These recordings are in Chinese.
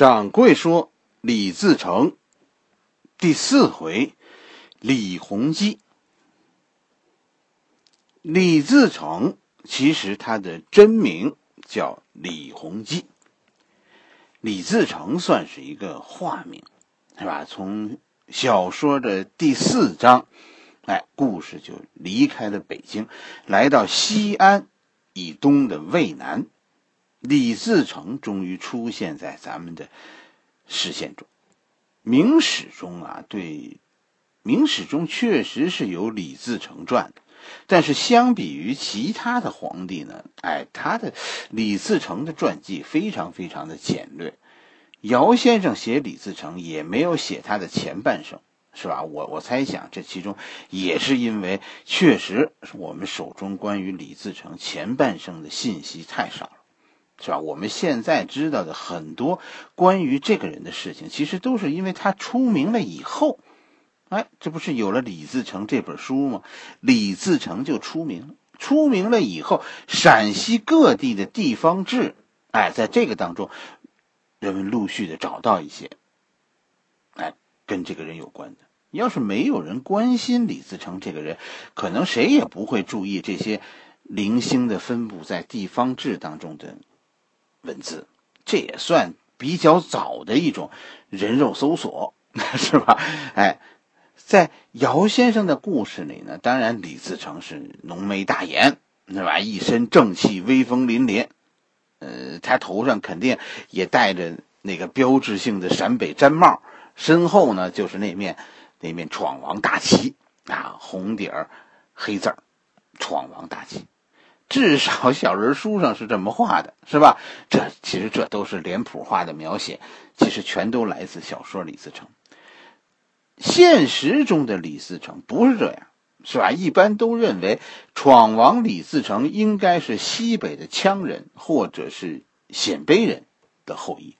掌柜说：“李自成，第四回，李弘基。李自成其实他的真名叫李弘基。李自成算是一个化名，是吧？从小说的第四章，哎，故事就离开了北京，来到西安以东的渭南。”李自成终于出现在咱们的视线中。明史中啊，对，明史中确实是有《李自成传》的，但是相比于其他的皇帝呢，哎，他的李自成的传记非常非常的简略。姚先生写李自成也没有写他的前半生，是吧？我我猜想这其中也是因为确实我们手中关于李自成前半生的信息太少了。是吧？我们现在知道的很多关于这个人的事情，其实都是因为他出名了以后，哎，这不是有了李自成这本书吗？李自成就出名了。出名了以后，陕西各地的地方志，哎，在这个当中，人们陆续的找到一些，哎，跟这个人有关的。要是没有人关心李自成这个人，可能谁也不会注意这些零星的分布在地方志当中的。文字，这也算比较早的一种人肉搜索，是吧？哎，在姚先生的故事里呢，当然李自成是浓眉大眼，是吧？一身正气，威风凛凛。呃，他头上肯定也戴着那个标志性的陕北毡帽，身后呢就是那面那面闯王大旗啊，红底儿黑字儿，闯王大旗。至少小人书上是这么画的，是吧？这其实这都是脸谱化的描写，其实全都来自小说李自成。现实中的李自成不是这样，是吧？一般都认为闯王李自成应该是西北的羌人或者是鲜卑人的后裔。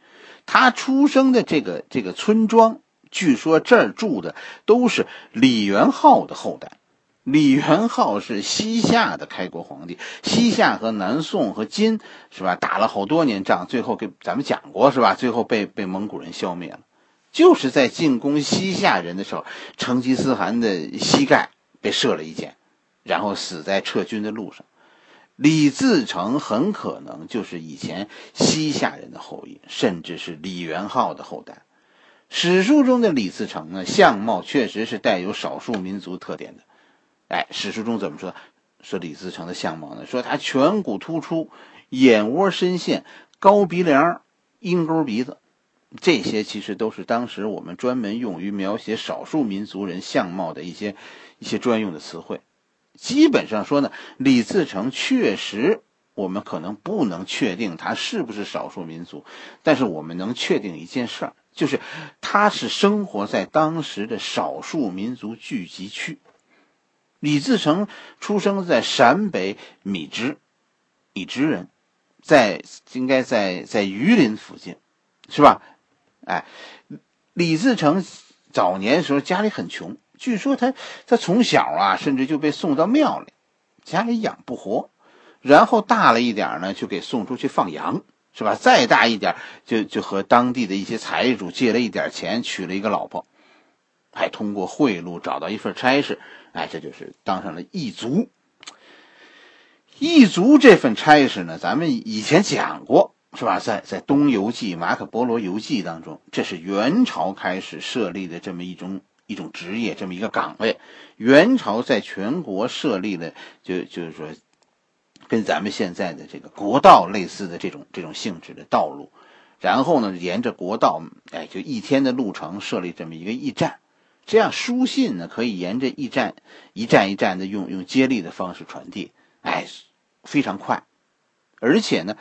他出生的这个这个村庄，据说这儿住的都是李元昊的后代。李元昊是西夏的开国皇帝，西夏和南宋和金是吧，打了好多年仗，最后给咱们讲过是吧？最后被被蒙古人消灭了，就是在进攻西夏人的时候，成吉思汗的膝盖被射了一箭，然后死在撤军的路上。李自成很可能就是以前西夏人的后裔，甚至是李元昊的后代。史书中的李自成呢，相貌确实是带有少数民族特点的。哎，史书中怎么说？说李自成的相貌呢？说他颧骨突出，眼窝深陷，高鼻梁，鹰钩鼻子，这些其实都是当时我们专门用于描写少数民族人相貌的一些一些专用的词汇。基本上说呢，李自成确实，我们可能不能确定他是不是少数民族，但是我们能确定一件事儿，就是他是生活在当时的少数民族聚集区。李自成出生在陕北米脂，米脂人，在应该在在榆林附近，是吧？哎，李自成早年时候家里很穷，据说他他从小啊，甚至就被送到庙里，家里养不活，然后大了一点呢，就给送出去放羊，是吧？再大一点，就就和当地的一些财主借了一点钱，娶了一个老婆，还通过贿赂找到一份差事。哎，这就是当上了异族。异族这份差事呢，咱们以前讲过，是吧？在在《东游记》《马可波罗游记》当中，这是元朝开始设立的这么一种一种职业，这么一个岗位。元朝在全国设立的，就就是说，跟咱们现在的这个国道类似的这种这种性质的道路，然后呢，沿着国道，哎，就一天的路程设立这么一个驿站。这样书信呢，可以沿着驿站一站一站的用用接力的方式传递，哎，非常快，而且呢，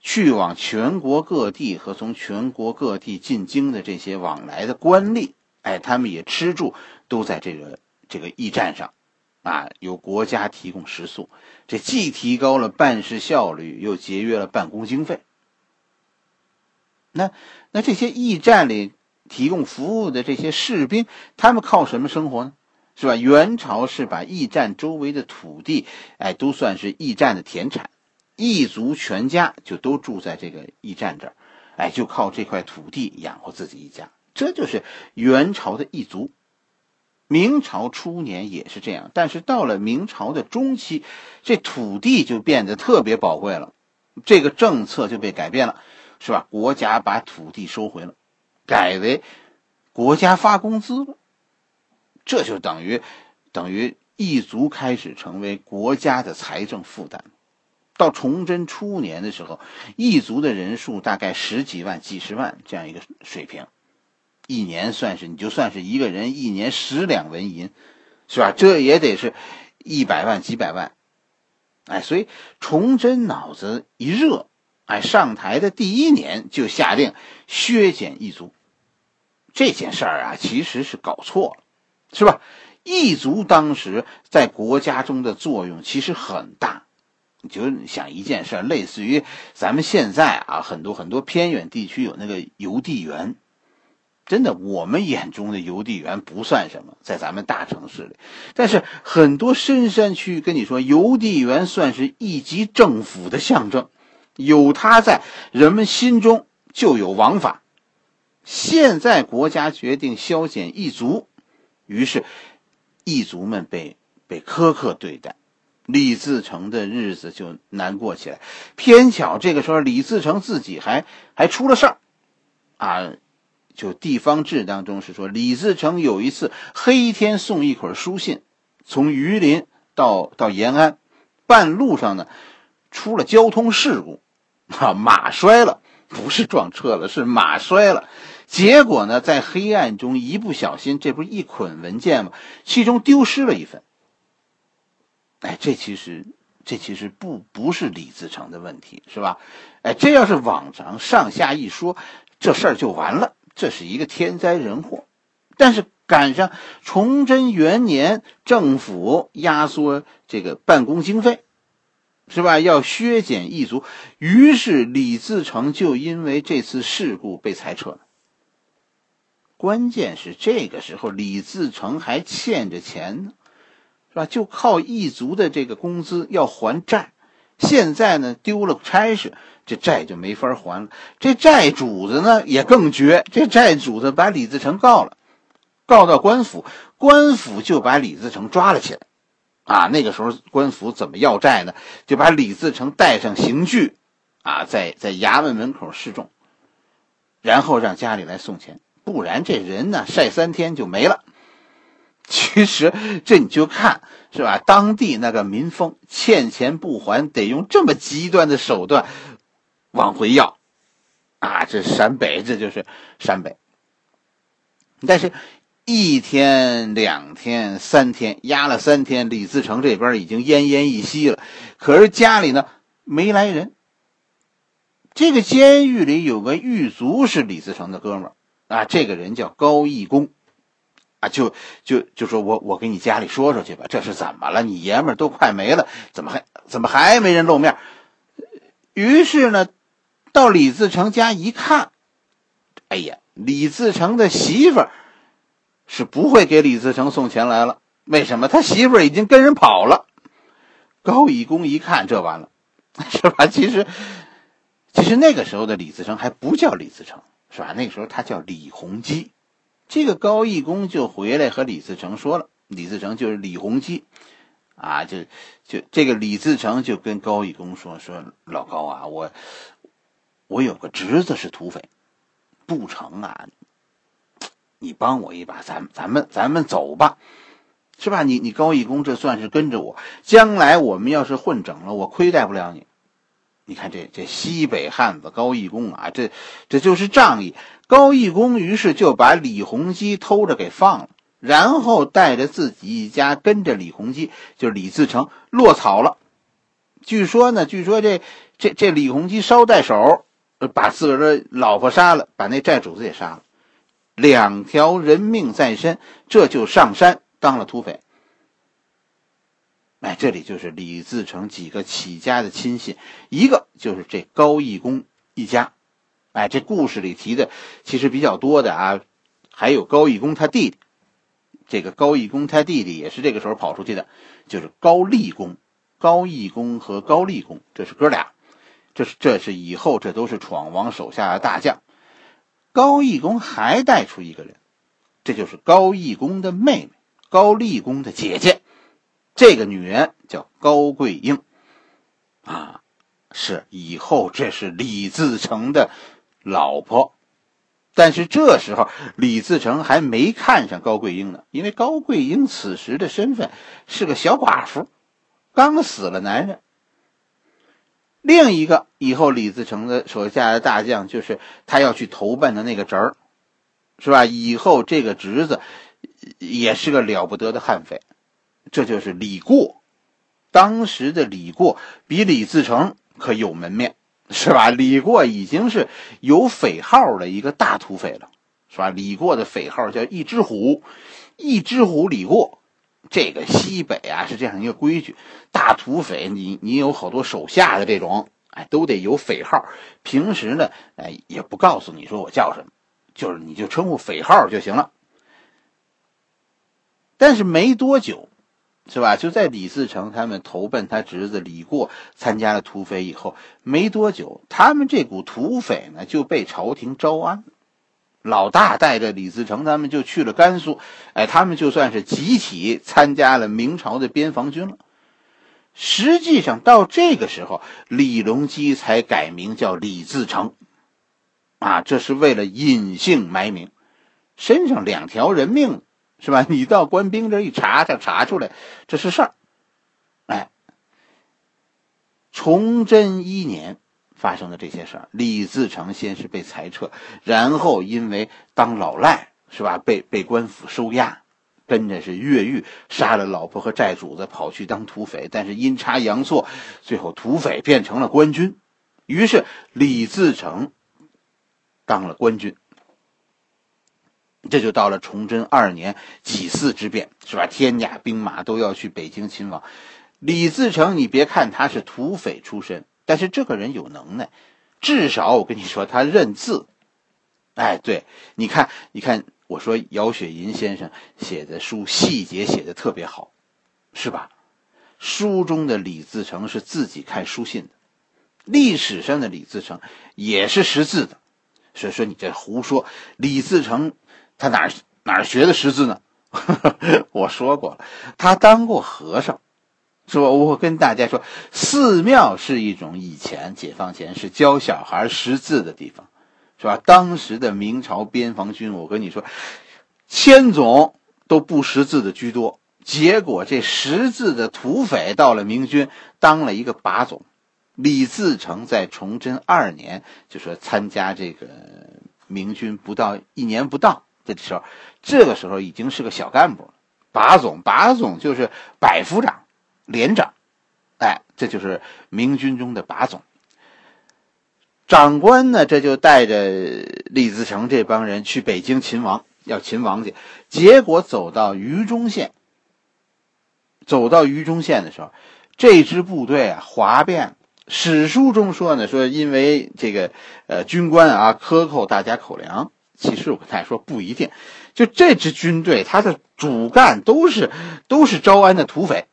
去往全国各地和从全国各地进京的这些往来的官吏，哎，他们也吃住都在这个这个驿站上，啊，由国家提供食宿，这既提高了办事效率，又节约了办公经费。那那这些驿站里。提供服务的这些士兵，他们靠什么生活呢？是吧？元朝是把驿站周围的土地，哎，都算是驿站的田产，驿族全家就都住在这个驿站这儿。哎，就靠这块土地养活自己一家。这就是元朝的一族。明朝初年也是这样，但是到了明朝的中期，这土地就变得特别宝贵了，这个政策就被改变了，是吧？国家把土地收回了，改为国家发工资了，这就等于等于异族开始成为国家的财政负担。到崇祯初年的时候，异族的人数大概十几万、几十万这样一个水平。一年算是你就算是一个人一年十两纹银，是吧？这也得是一百万几百万，哎，所以崇祯脑子一热，哎，上台的第一年就下令削减异族。这件事儿啊，其实是搞错了，是吧？异族当时在国家中的作用其实很大，你就想一件事儿，类似于咱们现在啊，很多很多偏远地区有那个邮递员。真的，我们眼中的邮递员不算什么，在咱们大城市里，但是很多深山区跟你说，邮递员算是一级政府的象征，有他在，人们心中就有王法。现在国家决定削减异族，于是异族们被被苛刻对待，李自成的日子就难过起来。偏巧这个时候，李自成自己还还出了事儿，啊。就地方志当中是说，李自成有一次黑天送一捆书信，从榆林到到延安，半路上呢出了交通事故，啊马摔了，不是撞车了，是马摔了。结果呢，在黑暗中一不小心，这不是一捆文件吗？其中丢失了一份。哎，这其实这其实不不是李自成的问题，是吧？哎，这要是往常上下一说，这事儿就完了。这是一个天灾人祸，但是赶上崇祯元年，政府压缩这个办公经费，是吧？要削减异族，于是李自成就因为这次事故被裁撤了。关键是这个时候李自成还欠着钱呢，是吧？就靠异族的这个工资要还债，现在呢丢了差事。这债就没法还了。这债主子呢也更绝，这债主子把李自成告了，告到官府，官府就把李自成抓了起来。啊，那个时候官府怎么要债呢？就把李自成带上刑具，啊，在在衙门门口示众，然后让家里来送钱，不然这人呢晒三天就没了。其实这你就看是吧？当地那个民风，欠钱不还，得用这么极端的手段。往回要，啊，这陕北，这就是陕北。但是，一天、两天、三天，压了三天，李自成这边已经奄奄一息了。可是家里呢，没来人。这个监狱里有个狱卒是李自成的哥们儿啊，这个人叫高义公，啊，就就就说我我给你家里说说去吧，这是怎么了？你爷们都快没了，怎么还怎么还没人露面？于是呢。到李自成家一看，哎呀，李自成的媳妇儿是不会给李自成送钱来了。为什么？他媳妇儿已经跟人跑了。高义公一看，这完了，是吧？其实，其实那个时候的李自成还不叫李自成，是吧？那个时候他叫李弘基。这个高义公就回来和李自成说了，李自成就是李弘基，啊，就就这个李自成就跟高义公说说，老高啊，我。我有个侄子是土匪，不成啊！你帮我一把，咱咱们咱们走吧，是吧？你你高义公这算是跟着我，将来我们要是混整了，我亏待不了你。你看这这西北汉子高义公啊，这这就是仗义。高义公于是就把李弘基偷着给放了，然后带着自己一家跟着李弘基，就是李自成落草了。据说呢，据说这这这李弘基捎带手。把自个儿的老婆杀了，把那债主子也杀了，两条人命在身，这就上山当了土匪。哎，这里就是李自成几个起家的亲信，一个就是这高义公一家。哎，这故事里提的其实比较多的啊，还有高义公他弟弟。这个高义公他弟弟也是这个时候跑出去的，就是高立公。高义公和高立公这是哥俩。这是这是以后这都是闯王手下的大将。高义公还带出一个人，这就是高义公的妹妹，高丽公的姐姐。这个女人叫高桂英，啊，是以后这是李自成的老婆。但是这时候李自成还没看上高桂英呢，因为高桂英此时的身份是个小寡妇，刚死了男人。另一个以后李自成的手下的大将，就是他要去投奔的那个侄儿，是吧？以后这个侄子也是个了不得的悍匪，这就是李过。当时的李过比李自成可有门面，是吧？李过已经是有匪号的一个大土匪了，是吧？李过的匪号叫一只虎，一只虎李过。这个西北啊是这样一个规矩，大土匪你你有好多手下的这种，哎，都得有匪号。平时呢，哎，也不告诉你说我叫什么，就是你就称呼匪号就行了。但是没多久，是吧？就在李自成他们投奔他侄子李过参加了土匪以后，没多久，他们这股土匪呢就被朝廷招安了。老大带着李自成他们就去了甘肃，哎，他们就算是集体参加了明朝的边防军了。实际上到这个时候，李隆基才改名叫李自成，啊，这是为了隐姓埋名，身上两条人命，是吧？你到官兵这一查，他查出来这是事儿，哎，崇祯一年。发生的这些事儿，李自成先是被裁撤，然后因为当老赖是吧，被被官府收押，跟着是越狱，杀了老婆和债主子，跑去当土匪。但是阴差阳错，最后土匪变成了官军，于是李自成当了官军。这就到了崇祯二年己巳之变，是吧？天下兵马都要去北京勤王，李自成，你别看他是土匪出身。但是这个人有能耐，至少我跟你说，他认字。哎，对，你看，你看，我说姚雪银先生写的书细节写的特别好，是吧？书中的李自成是自己看书信的，历史上的李自成也是识字的，所以说你这胡说。李自成他哪哪学的识字呢？我说过了，他当过和尚。说？我跟大家说，寺庙是一种以前解放前是教小孩识字的地方，是吧？当时的明朝边防军，我跟你说，千总都不识字的居多。结果这识字的土匪到了明军，当了一个把总。李自成在崇祯二年就说参加这个明军不到一年不到的时候，这个时候已经是个小干部了，把总，把总就是百夫长。连长，哎，这就是明军中的把总。长官呢，这就带着李自成这帮人去北京勤王，要勤王去。结果走到榆中县，走到榆中县的时候，这支部队啊哗变。史书中说呢，说因为这个呃军官啊克扣大家口粮。其实我跟大家说不一定，就这支军队，他的主干都是都是招安的土匪。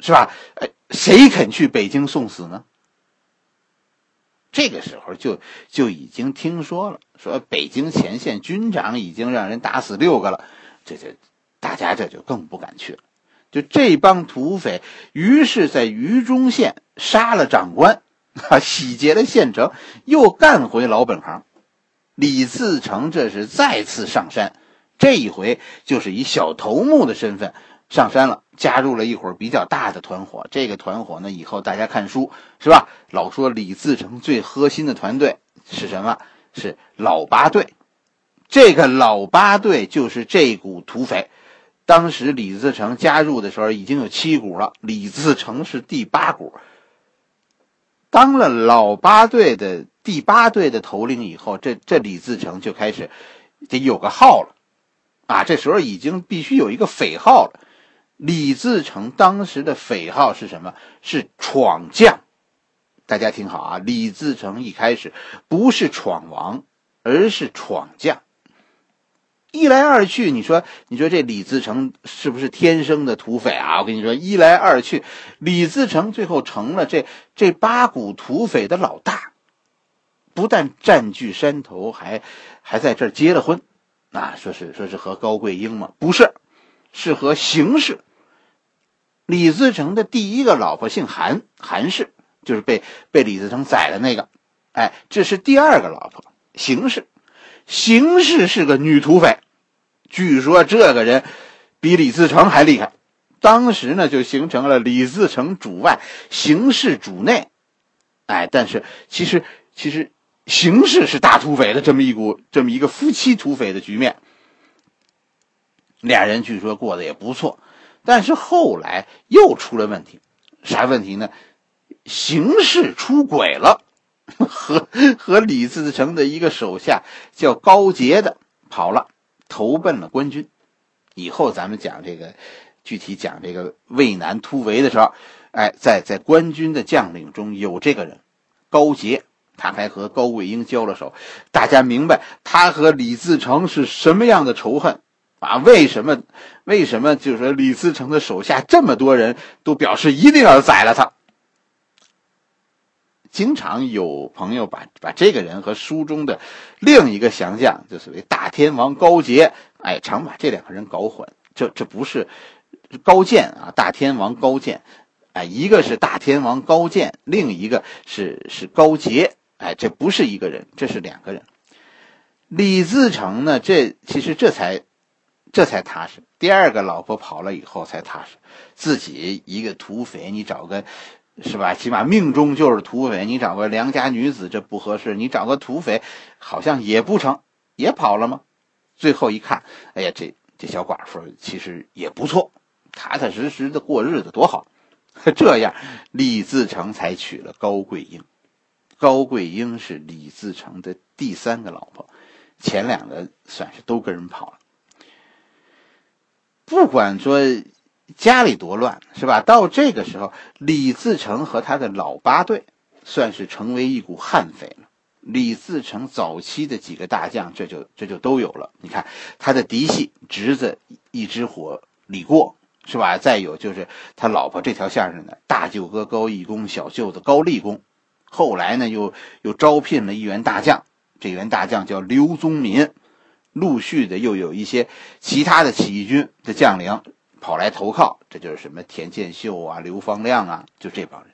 是吧？哎，谁肯去北京送死呢？这个时候就就已经听说了，说北京前线军长已经让人打死六个了，这这大家这就更不敢去了。就这帮土匪，于是在榆中县杀了长官，啊，洗劫了县城，又干回老本行。李自成这是再次上山，这一回就是以小头目的身份。上山了，加入了一伙比较大的团伙。这个团伙呢，以后大家看书是吧？老说李自成最核心的团队是什么？是老八队。这个老八队就是这股土匪。当时李自成加入的时候已经有七股了，李自成是第八股。当了老八队的第八队的头领以后，这这李自成就开始得有个号了啊！这时候已经必须有一个匪号了。李自成当时的匪号是什么？是闯将。大家听好啊！李自成一开始不是闯王，而是闯将。一来二去，你说，你说这李自成是不是天生的土匪啊？我跟你说，一来二去，李自成最后成了这这八股土匪的老大，不但占据山头，还还在这儿结了婚，啊，说是说是和高贵英嘛，不是，是和邢氏。李自成的第一个老婆姓韩，韩氏就是被被李自成宰的那个，哎，这是第二个老婆邢氏。邢氏是个女土匪，据说这个人比李自成还厉害。当时呢，就形成了李自成主外，邢氏主内。哎，但是其实其实邢氏是大土匪的这么一股这么一个夫妻土匪的局面。俩人据说过得也不错，但是后来又出了问题，啥问题呢？形势出轨了。和和李自成的一个手下叫高杰的跑了，投奔了官军。以后咱们讲这个，具体讲这个渭南突围的时候，哎，在在官军的将领中有这个人，高杰，他还和高桂英交了手。大家明白他和李自成是什么样的仇恨啊？为什么？为什么？就是说李自成的手下这么多人都表示一定要宰了他。经常有朋友把把这个人和书中的另一个降将，就所谓大天王高杰，哎，常把这两个人搞混。这这不是高渐啊，大天王高渐，哎，一个是大天王高渐，另一个是是高杰，哎，这不是一个人，这是两个人。李自成呢，这其实这才这才踏实。第二个老婆跑了以后才踏实，自己一个土匪，你找个。是吧？起码命中就是土匪，你找个良家女子这不合适，你找个土匪好像也不成，也跑了吗？最后一看，哎呀，这这小寡妇其实也不错，踏踏实实的过日子多好。这样，李自成才娶了高桂英。高桂英是李自成的第三个老婆，前两个算是都跟人跑了。不管说。家里多乱是吧？到这个时候，李自成和他的老八队算是成为一股悍匪了。李自成早期的几个大将，这就这就都有了。你看他的嫡系侄子一支火李过是吧？再有就是他老婆这条线上的大舅哥高义公、小舅子高立功。后来呢，又又招聘了一员大将，这员大将叫刘宗民。陆续的又有一些其他的起义军的将领。跑来投靠，这就是什么田建秀啊、刘方亮啊，就这帮人。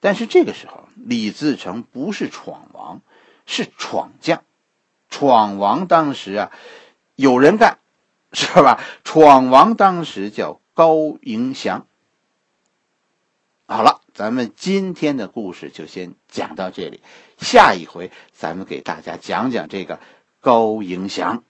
但是这个时候，李自成不是闯王，是闯将。闯王当时啊，有人干，是吧？闯王当时叫高迎祥。好了，咱们今天的故事就先讲到这里，下一回咱们给大家讲讲这个高迎祥。